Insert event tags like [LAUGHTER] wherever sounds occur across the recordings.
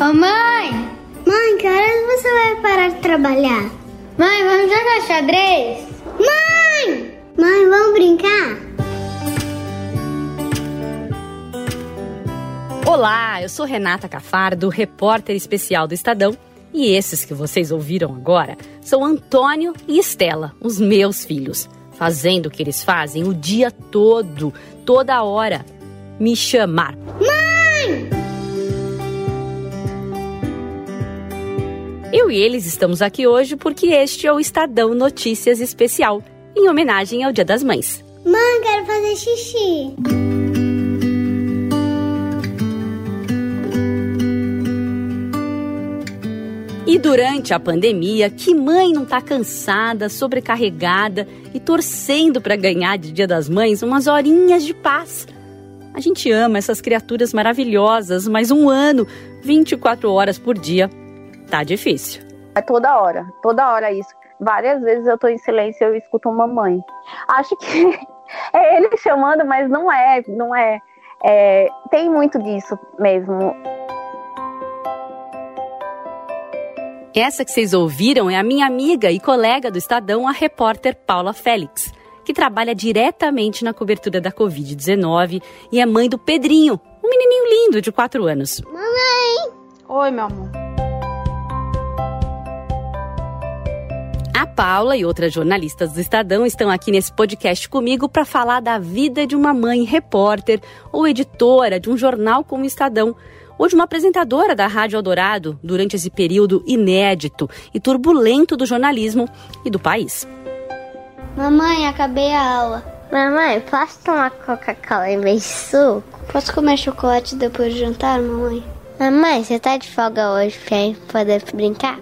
Ô mãe! Mãe, que horas você vai parar de trabalhar? Mãe, vamos jogar xadrez? Mãe! Mãe, vamos brincar? Olá, eu sou Renata Cafardo, repórter especial do Estadão. E esses que vocês ouviram agora são Antônio e Estela, os meus filhos, fazendo o que eles fazem o dia todo, toda hora. Me chamar. Mãe! Eu e eles estamos aqui hoje porque este é o Estadão Notícias Especial, em homenagem ao Dia das Mães. Mãe, quero fazer xixi. E durante a pandemia, que mãe não tá cansada, sobrecarregada e torcendo para ganhar de Dia das Mães umas horinhas de paz? A gente ama essas criaturas maravilhosas, mas um ano, 24 horas por dia, tá difícil. É toda hora, toda hora isso. Várias vezes eu tô em silêncio e eu escuto uma mãe. Acho que [LAUGHS] é ele chamando, mas não é, não é. é tem muito disso mesmo. Essa que vocês ouviram é a minha amiga e colega do Estadão, a repórter Paula Félix, que trabalha diretamente na cobertura da Covid-19 e é mãe do Pedrinho, um menininho lindo de 4 anos. Mamãe! Oi, meu amor. A Paula e outras jornalistas do Estadão estão aqui nesse podcast comigo para falar da vida de uma mãe repórter ou editora de um jornal como o Estadão, ou de uma apresentadora da Rádio Eldorado durante esse período inédito e turbulento do jornalismo e do país. Mamãe, acabei a aula. Mamãe, posso tomar Coca-Cola em vez de suco? Posso comer chocolate depois do jantar, mamãe? Mamãe, você tá de folga hoje pra poder brincar?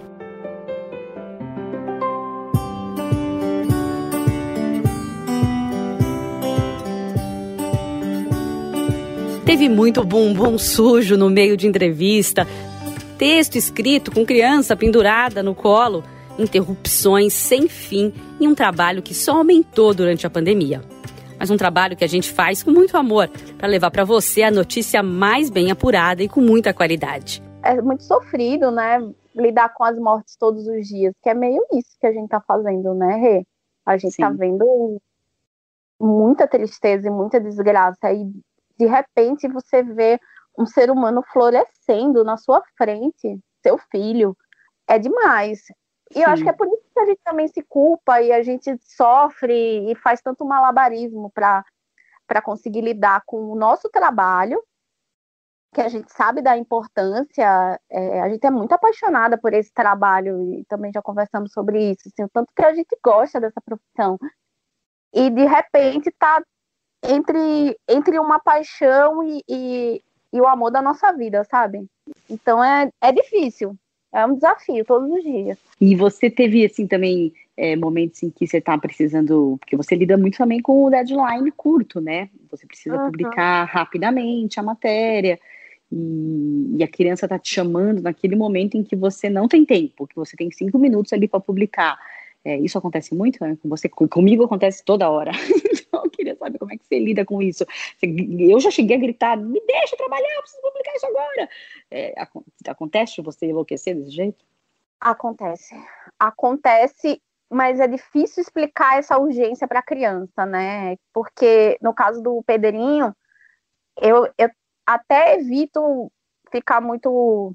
Teve muito bumbum sujo no meio de entrevista, texto escrito com criança pendurada no colo, interrupções sem fim e um trabalho que só aumentou durante a pandemia. Mas um trabalho que a gente faz com muito amor para levar para você a notícia mais bem apurada e com muita qualidade. É muito sofrido, né? Lidar com as mortes todos os dias, que é meio isso que a gente tá fazendo, né, Rê? A gente tá Sim. tá vendo muita tristeza e muita desgraça. E de repente você vê um ser humano florescendo na sua frente, seu filho, é demais. E Sim. eu acho que é por isso que a gente também se culpa e a gente sofre e faz tanto malabarismo para conseguir lidar com o nosso trabalho, que a gente sabe da importância, é, a gente é muito apaixonada por esse trabalho e também já conversamos sobre isso, assim, o tanto que a gente gosta dessa profissão. E de repente tá entre, entre uma paixão e, e, e, o amor da nossa vida, sabe? Então é, é difícil. É um desafio todos os dias. E você teve, assim, também é, momentos em que você está precisando. Porque você lida muito também com o deadline curto, né? Você precisa uhum. publicar rapidamente a matéria. E, e, a criança está te chamando naquele momento em que você não tem tempo, que você tem cinco minutos ali para publicar. É, isso acontece muito, né? Com você, comigo acontece toda hora. [LAUGHS] então, eu queria saber como é que você lida com isso. Eu já cheguei a gritar: me deixa trabalhar, eu preciso publicar isso agora. É, acontece você enlouquecer desse jeito? Acontece. Acontece, mas é difícil explicar essa urgência para a criança, né? Porque no caso do Pedrinho, eu, eu até evito ficar muito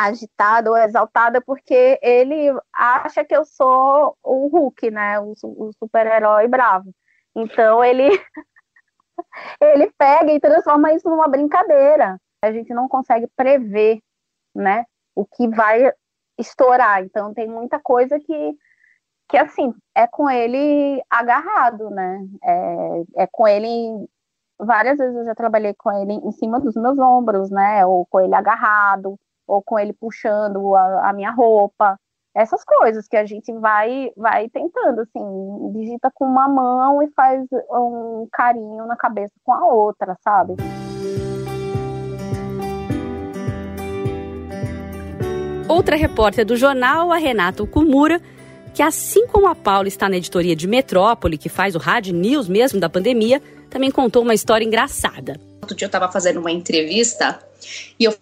agitada ou exaltada porque ele acha que eu sou o Hulk, né? O, o super-herói bravo. Então ele [LAUGHS] ele pega e transforma isso numa brincadeira. A gente não consegue prever, né? O que vai estourar. Então tem muita coisa que que assim é com ele agarrado, né? É, é com ele várias vezes eu já trabalhei com ele em cima dos meus ombros, né? Ou com ele agarrado ou com ele puxando a, a minha roupa, essas coisas que a gente vai vai tentando assim, digita com uma mão e faz um carinho na cabeça com a outra, sabe? Outra repórter do jornal, a Renata Okumura, que assim como a Paula está na editoria de Metrópole, que faz o Rádio News mesmo da pandemia, também contou uma história engraçada. Outro dia eu estava fazendo uma entrevista E eu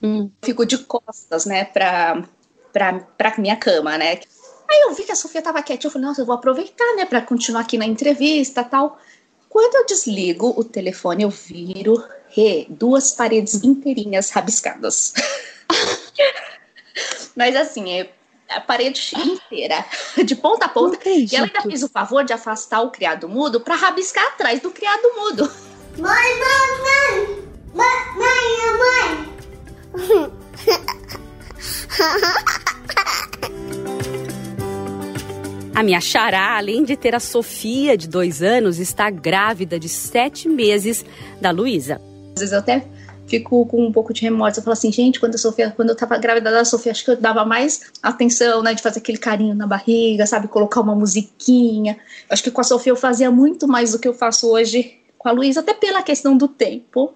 fico de costas, né, pra, pra, pra minha cama, né? Aí eu vi que a Sofia tava quietinha, eu falei, nossa, eu vou aproveitar, né, pra continuar aqui na entrevista tal. Quando eu desligo o telefone, eu viro e duas paredes inteirinhas rabiscadas. [LAUGHS] Mas assim, é a parede inteira, de ponta a ponta. E ela ainda fez o favor de afastar o criado mudo para rabiscar atrás do criado mudo. Mãe, mãe, mãe! Mãe, mãe! A minha xará, além de ter a Sofia, de dois anos, está grávida de sete meses da Luísa. Às vezes eu até fico com um pouco de remorso. Eu falo assim, gente, quando, a Sofia, quando eu tava grávida da Sofia, acho que eu dava mais atenção, né, de fazer aquele carinho na barriga, sabe, colocar uma musiquinha. Acho que com a Sofia eu fazia muito mais do que eu faço hoje com a Luísa, até pela questão do tempo.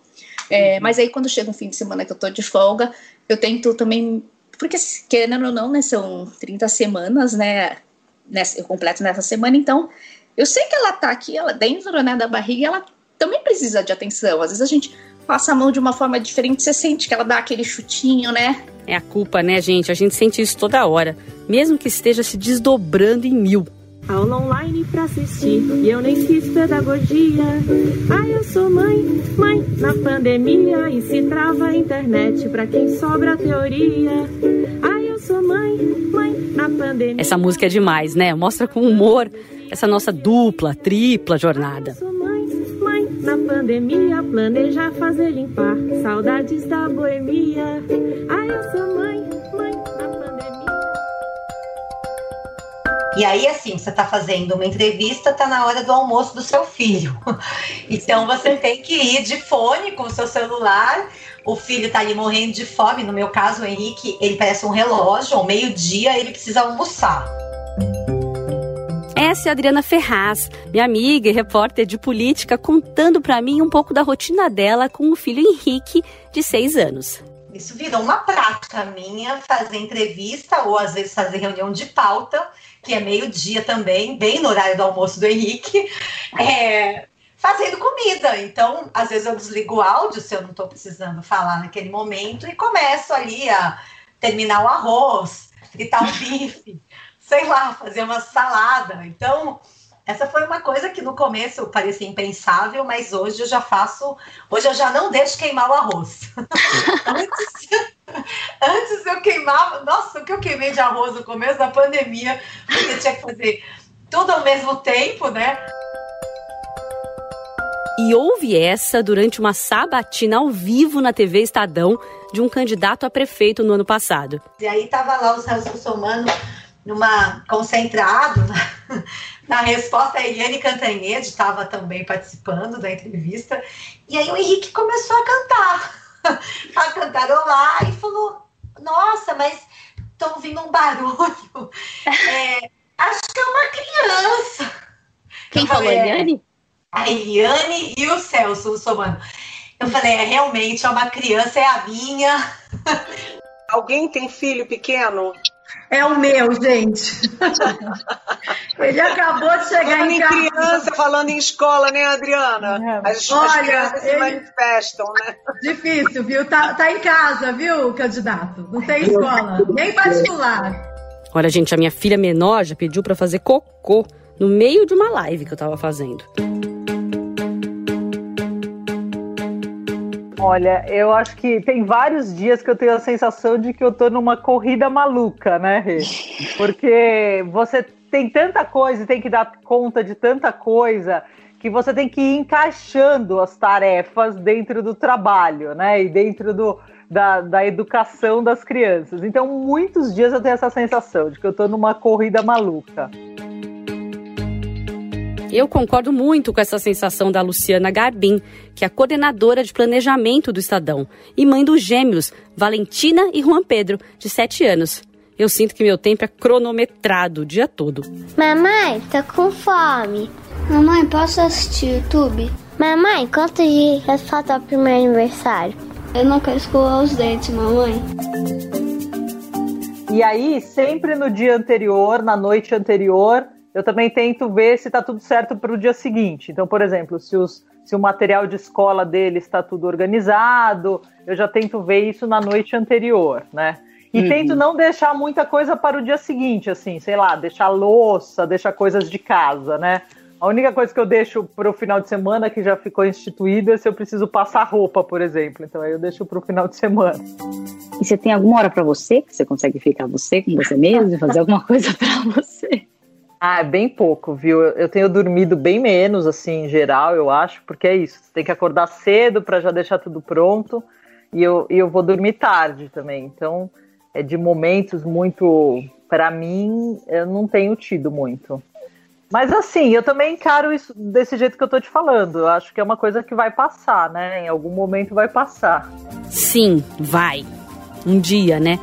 É, mas aí quando chega um fim de semana que eu tô de folga, eu tento também, porque querendo ou não, né, são 30 semanas, né, nessa, eu completo nessa semana, então eu sei que ela tá aqui, ela dentro, né, da barriga, ela também precisa de atenção. Às vezes a gente passa a mão de uma forma diferente, você sente que ela dá aquele chutinho, né? É a culpa, né, gente? A gente sente isso toda hora, mesmo que esteja se desdobrando em mil. Aula online pra assistir e eu nem fiz pedagogia. Ai, eu sou mãe, mãe, na pandemia e se trava a internet pra quem sobra a teoria. Ai, eu sou mãe, mãe, na pandemia. Essa música é demais, né? Mostra com humor essa nossa dupla, tripla jornada. Ai, na pandemia, planejar fazer limpar saudades da boemia. Ai, eu sou mãe, E aí, assim, você está fazendo uma entrevista, está na hora do almoço do seu filho. [LAUGHS] Então você tem que ir de fone com o seu celular. O filho está ali morrendo de fome. No meu caso, o Henrique, ele parece um relógio. Ao meio-dia, ele precisa almoçar. Essa é a Adriana Ferraz, minha amiga e repórter de política, contando para mim um pouco da rotina dela com o filho Henrique, de seis anos. Isso virou uma prática minha, fazer entrevista ou às vezes fazer reunião de pauta, que é meio-dia também, bem no horário do almoço do Henrique, é, fazendo comida. Então, às vezes eu desligo o áudio se eu não estou precisando falar naquele momento e começo ali a terminar o arroz, fritar o bife [LAUGHS] sei lá, fazer uma salada. Então, essa foi uma coisa que no começo parecia impensável, mas hoje eu já faço. Hoje eu já não deixo queimar o arroz. [LAUGHS] antes, antes eu queimava. Nossa, o que eu queimei de arroz no começo da pandemia, porque tinha que fazer tudo ao mesmo tempo, né? E houve essa durante uma sabatina ao vivo na TV Estadão de um candidato a prefeito no ano passado. E aí tava lá o Celso Somano numa concentrado [LAUGHS] na, resposta. A Eliane Cantanhede estava também participando da entrevista. E aí o Henrique começou a cantar, [LAUGHS] a cantarolar e falou: Nossa, mas estou ouvindo um barulho. É, acho que é uma criança. Quem falou, a Eliane? A Eliane e o Celso, o Somano. Eu falei, é, realmente, é uma criança, é a minha. Alguém tem filho pequeno? É o meu, gente. [LAUGHS] Ele acabou de chegar falando em, em casa. criança, falando em escola, né, Adriana? As, Olha, as crianças ele... se manifestam, né? Difícil, viu? Tá, tá em casa, viu, candidato? Não tem escola, nem particular. Olha, gente, a minha filha menor já pediu para fazer cocô no meio de uma live que eu tava fazendo. Olha, eu acho que tem vários dias que eu tenho a sensação de que eu tô numa corrida maluca, né, Rê? [LAUGHS] Porque você tem tanta coisa e tem que dar conta de tanta coisa que você tem que ir encaixando as tarefas dentro do trabalho, né? E dentro do, da, da educação das crianças. Então, muitos dias eu tenho essa sensação de que eu tô numa corrida maluca. Eu concordo muito com essa sensação da Luciana Garbim, que é a coordenadora de planejamento do Estadão, e mãe dos gêmeos, Valentina e Juan Pedro, de 7 anos. Eu sinto que meu tempo é cronometrado o dia todo. Mamãe, tô com fome. Mamãe, posso assistir YouTube? Mamãe, quantos dias falta o primeiro aniversário? Eu não quero escovar os dentes, mamãe. E aí, sempre no dia anterior, na noite anterior, eu também tento ver se está tudo certo para o dia seguinte. Então, por exemplo, se os se o material de escola dele está tudo organizado. Eu já tento ver isso na noite anterior, né? E uhum. tento não deixar muita coisa para o dia seguinte, assim, sei lá, deixar louça, deixar coisas de casa, né? A única coisa que eu deixo para o final de semana que já ficou instituída é se eu preciso passar roupa, por exemplo. Então aí eu deixo para o final de semana. E você tem alguma hora para você que você consegue ficar você com você mesmo, fazer [LAUGHS] alguma coisa para você? Ah, é bem pouco, viu? Eu tenho dormido bem menos, assim, em geral, eu acho, porque é isso. Você tem que acordar cedo para já deixar tudo pronto. E eu, e eu vou dormir tarde também. Então, é de momentos muito. Para mim, eu não tenho tido muito. Mas assim, eu também encaro isso desse jeito que eu tô te falando. Eu acho que é uma coisa que vai passar, né? Em algum momento vai passar. Sim, vai. Um dia, né?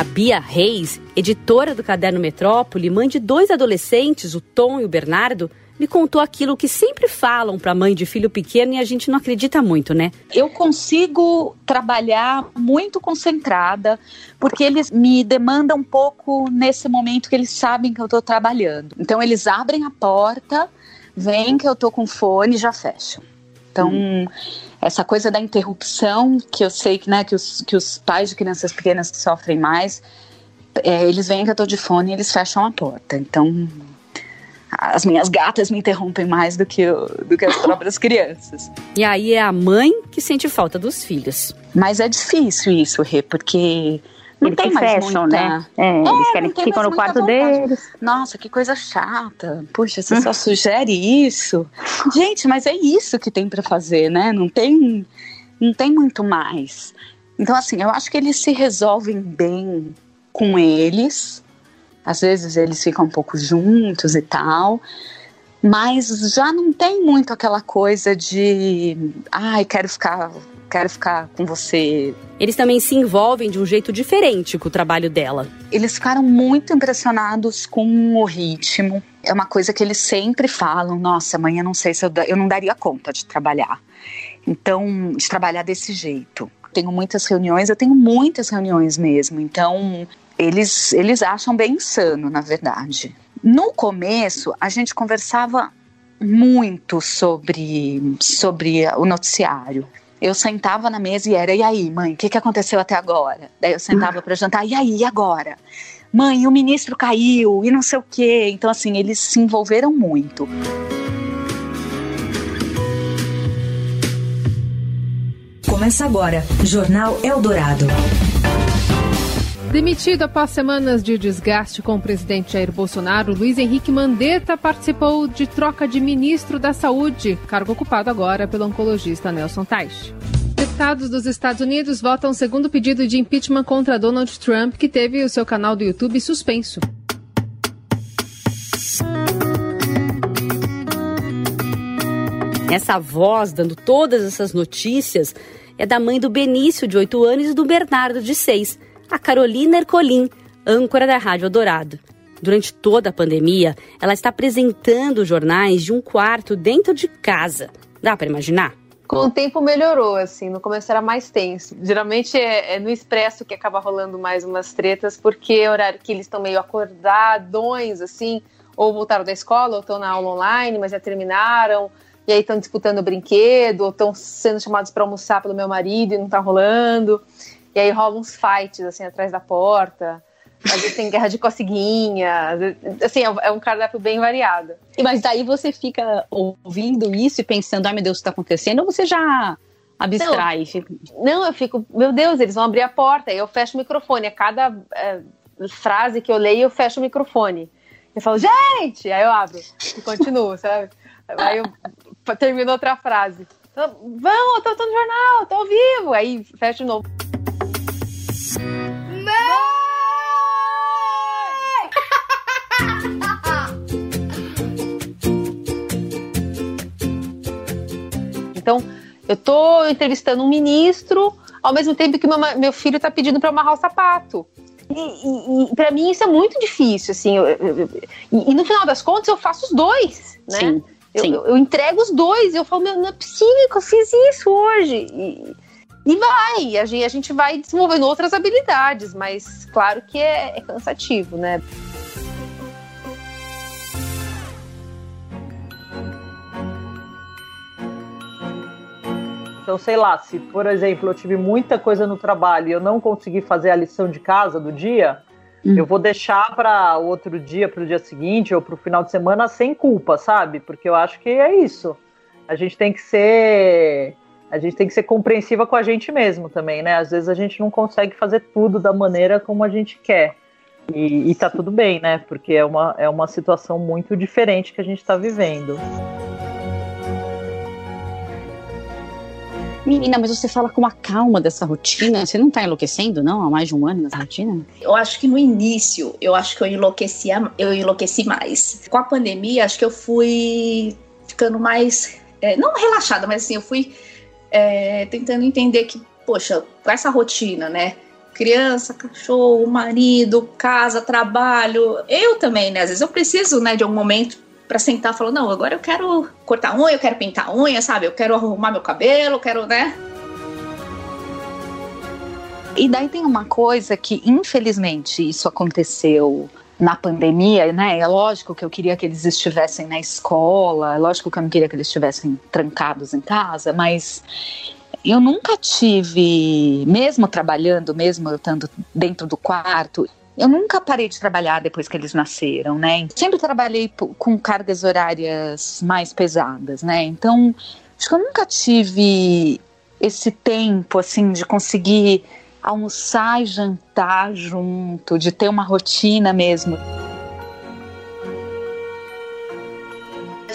A Bia Reis, editora do Caderno Metrópole, mãe de dois adolescentes, o Tom e o Bernardo, me contou aquilo que sempre falam para mãe de filho pequeno e a gente não acredita muito, né? Eu consigo trabalhar muito concentrada, porque eles me demandam um pouco nesse momento que eles sabem que eu estou trabalhando. Então eles abrem a porta, veem que eu estou com fone e já fecham. Então, hum. Essa coisa da interrupção, que eu sei que, né, que, os, que os pais de crianças pequenas sofrem mais, é, eles veem que eu estou de fone e eles fecham a porta. Então, as minhas gatas me interrompem mais do que, eu, do que as [LAUGHS] próprias crianças. E aí é a mãe que sente falta dos filhos. Mas é difícil isso, Rê, porque não tem mais fecham, muita... né? É, é, eles querem que ficam no quarto deles. Nossa, que coisa chata. Puxa, você só sugere isso. Gente, mas é isso que tem para fazer, né? Não tem, não tem muito mais. Então, assim, eu acho que eles se resolvem bem com eles às vezes eles ficam um pouco juntos e tal, mas já não tem muito aquela coisa de, ai, quero ficar, quero ficar com você. Eles também se envolvem de um jeito diferente com o trabalho dela. Eles ficaram muito impressionados com o ritmo. É uma coisa que eles sempre falam: nossa, amanhã não sei se eu, eu não daria conta de trabalhar. Então, de trabalhar desse jeito. Tenho muitas reuniões, eu tenho muitas reuniões mesmo. Então, eles, eles acham bem insano, na verdade. No começo, a gente conversava muito sobre, sobre o noticiário. Eu sentava na mesa e era, e aí, mãe, o que, que aconteceu até agora? Daí eu sentava para jantar, e aí, e agora? Mãe, o ministro caiu, e não sei o quê. Então, assim, eles se envolveram muito. Começa agora, Jornal Eldorado. Demitido após semanas de desgaste com o presidente Jair Bolsonaro, Luiz Henrique Mandetta participou de troca de ministro da Saúde, cargo ocupado agora pelo oncologista Nelson Teich. Deputados dos Estados Unidos votam segundo pedido de impeachment contra Donald Trump, que teve o seu canal do YouTube suspenso. Essa voz dando todas essas notícias é da mãe do Benício, de 8 anos, e do Bernardo, de 6 a Carolina Ercolim, âncora da Rádio Dourado. Durante toda a pandemia, ela está apresentando jornais de um quarto dentro de casa. Dá para imaginar? Com o tempo melhorou, assim, no começo era mais tenso. Geralmente é, é, no expresso que acaba rolando mais umas tretas, porque é horário que eles estão meio acordadões, assim, ou voltaram da escola, ou estão na aula online, mas já terminaram, e aí estão disputando brinquedo, ou estão sendo chamados para almoçar pelo meu marido e não está rolando. E aí rola uns fights, assim, atrás da porta. Às vezes tem guerra de coceguinha. Assim, é um cardápio bem variado. Mas daí você fica ouvindo isso e pensando, ai meu Deus, o que está acontecendo? Ou você já abstrai? Não, não, eu fico, meu Deus, eles vão abrir a porta. Aí eu fecho o microfone. A cada é, frase que eu leio, eu fecho o microfone. Eu falo, gente! Aí eu abro e continuo, [LAUGHS] sabe? Aí eu termino outra frase. Então, Vão, eu tô, tô no jornal, tô ao vivo. Aí fecho de novo. Então, eu estou entrevistando um ministro, ao mesmo tempo que meu, meu filho está pedindo para amarrar o sapato. E, e, e para mim isso é muito difícil, assim. Eu, eu, eu, e, no final das contas eu faço os dois, né? Sim, sim. Eu, entrego os dois. Eu falo, meu, não é possível que eu fiz isso hoje. E, e vai, a gente, a gente vai desenvolvendo outras habilidades, mas claro que é, é cansativo, né? Então, sei lá, se, por exemplo, eu tive muita coisa no trabalho e eu não consegui fazer a lição de casa do dia, hum. eu vou deixar para outro dia, para o dia seguinte ou para o final de semana sem culpa, sabe? Porque eu acho que é isso. A gente tem que ser a gente tem que ser compreensiva com a gente mesmo também, né? Às vezes a gente não consegue fazer tudo da maneira como a gente quer. E, e tá tudo bem, né? Porque é uma, é uma situação muito diferente que a gente está vivendo. Menina, mas você fala com a calma dessa rotina. Você não está enlouquecendo, não? Há mais de um ano nessa rotina? Eu acho que no início, eu acho que eu enlouquecia, eu enlouqueci mais. Com a pandemia, acho que eu fui ficando mais. É, não relaxada, mas assim, eu fui é, tentando entender que, poxa, com essa rotina, né? Criança, cachorro, marido, casa, trabalho. Eu também, né? Às vezes eu preciso, né, de um momento para sentar e falar, não, agora eu quero cortar unha, eu quero pintar unha, sabe? Eu quero arrumar meu cabelo, eu quero, né? E daí tem uma coisa que, infelizmente, isso aconteceu na pandemia, né? É lógico que eu queria que eles estivessem na escola, é lógico que eu não queria que eles estivessem trancados em casa, mas eu nunca tive, mesmo trabalhando, mesmo estando dentro do quarto, eu nunca parei de trabalhar depois que eles nasceram, né? Sempre trabalhei com cargas horárias mais pesadas, né? Então, acho que eu nunca tive esse tempo, assim, de conseguir almoçar e jantar junto, de ter uma rotina mesmo.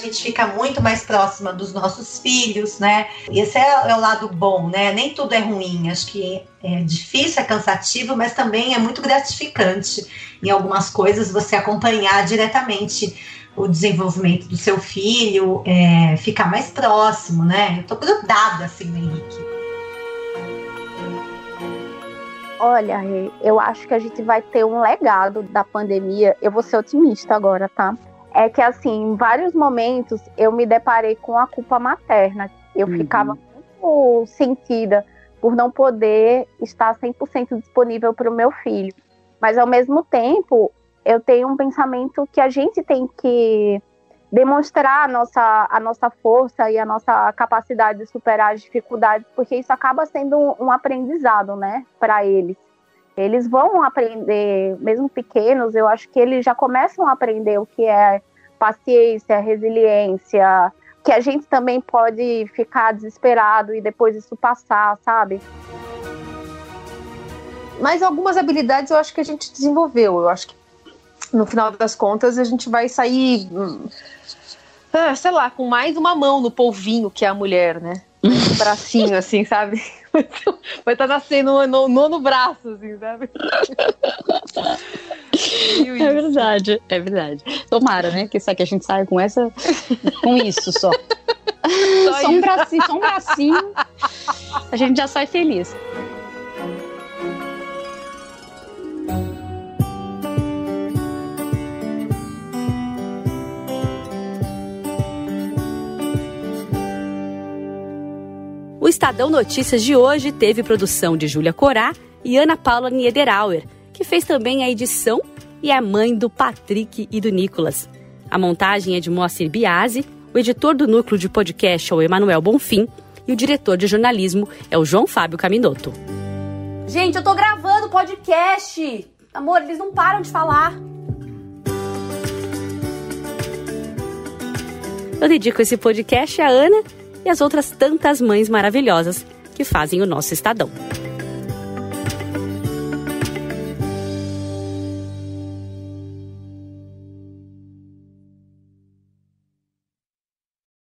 Gente fica muito mais próxima dos nossos filhos, né? Esse é, é, o lado bom, né? Nem tudo é ruim. Acho que é difícil, é cansativo, mas também é muito gratificante em algumas coisas você acompanhar diretamente o desenvolvimento do seu filho, é, ficar mais próximo, né? Eu tô grudada assim no Henrique. Olha, eu acho que a gente vai ter um legado da pandemia. Eu vou ser otimista agora, tá? É que, assim, em vários momentos eu me deparei com a culpa materna. Eu uhum. ficava muito sentida por não poder estar 100% disponível para o meu filho. Mas, ao mesmo tempo, eu tenho um pensamento que a gente tem que demonstrar a nossa, a nossa força e a nossa capacidade de superar as dificuldades, porque isso acaba sendo um, um aprendizado, né, para eles. Eles vão aprender, mesmo pequenos, eu acho que eles já começam a aprender o que é paciência, resiliência, que a gente também pode ficar desesperado e depois isso passar, sabe? Mas algumas habilidades eu acho que a gente desenvolveu. Eu acho que no final das contas a gente vai sair, hum, ah, sei lá, com mais uma mão no polvinho que é a mulher, né? Um bracinho, assim, sabe? [LAUGHS] Vai estar tá nascendo no nono braço, assim, sabe? [LAUGHS] É verdade, é verdade. Tomara, né? Que, que a gente saia com essa. com isso só. [LAUGHS] Só, só um bracinho, só um bracinho. A gente já sai feliz. Estadão Notícias de hoje teve produção de Júlia Corá e Ana Paula Niederauer, que fez também a edição e é mãe do Patrick e do Nicolas. A montagem é de Moacir Biasi, o editor do núcleo de podcast é o Emanuel Bonfim e o diretor de jornalismo é o João Fábio Caminoto. Gente, eu tô gravando podcast! Amor, eles não param de falar. Eu dedico esse podcast à Ana e às outras tantas mães maravilhosas que fazem o nosso Estadão.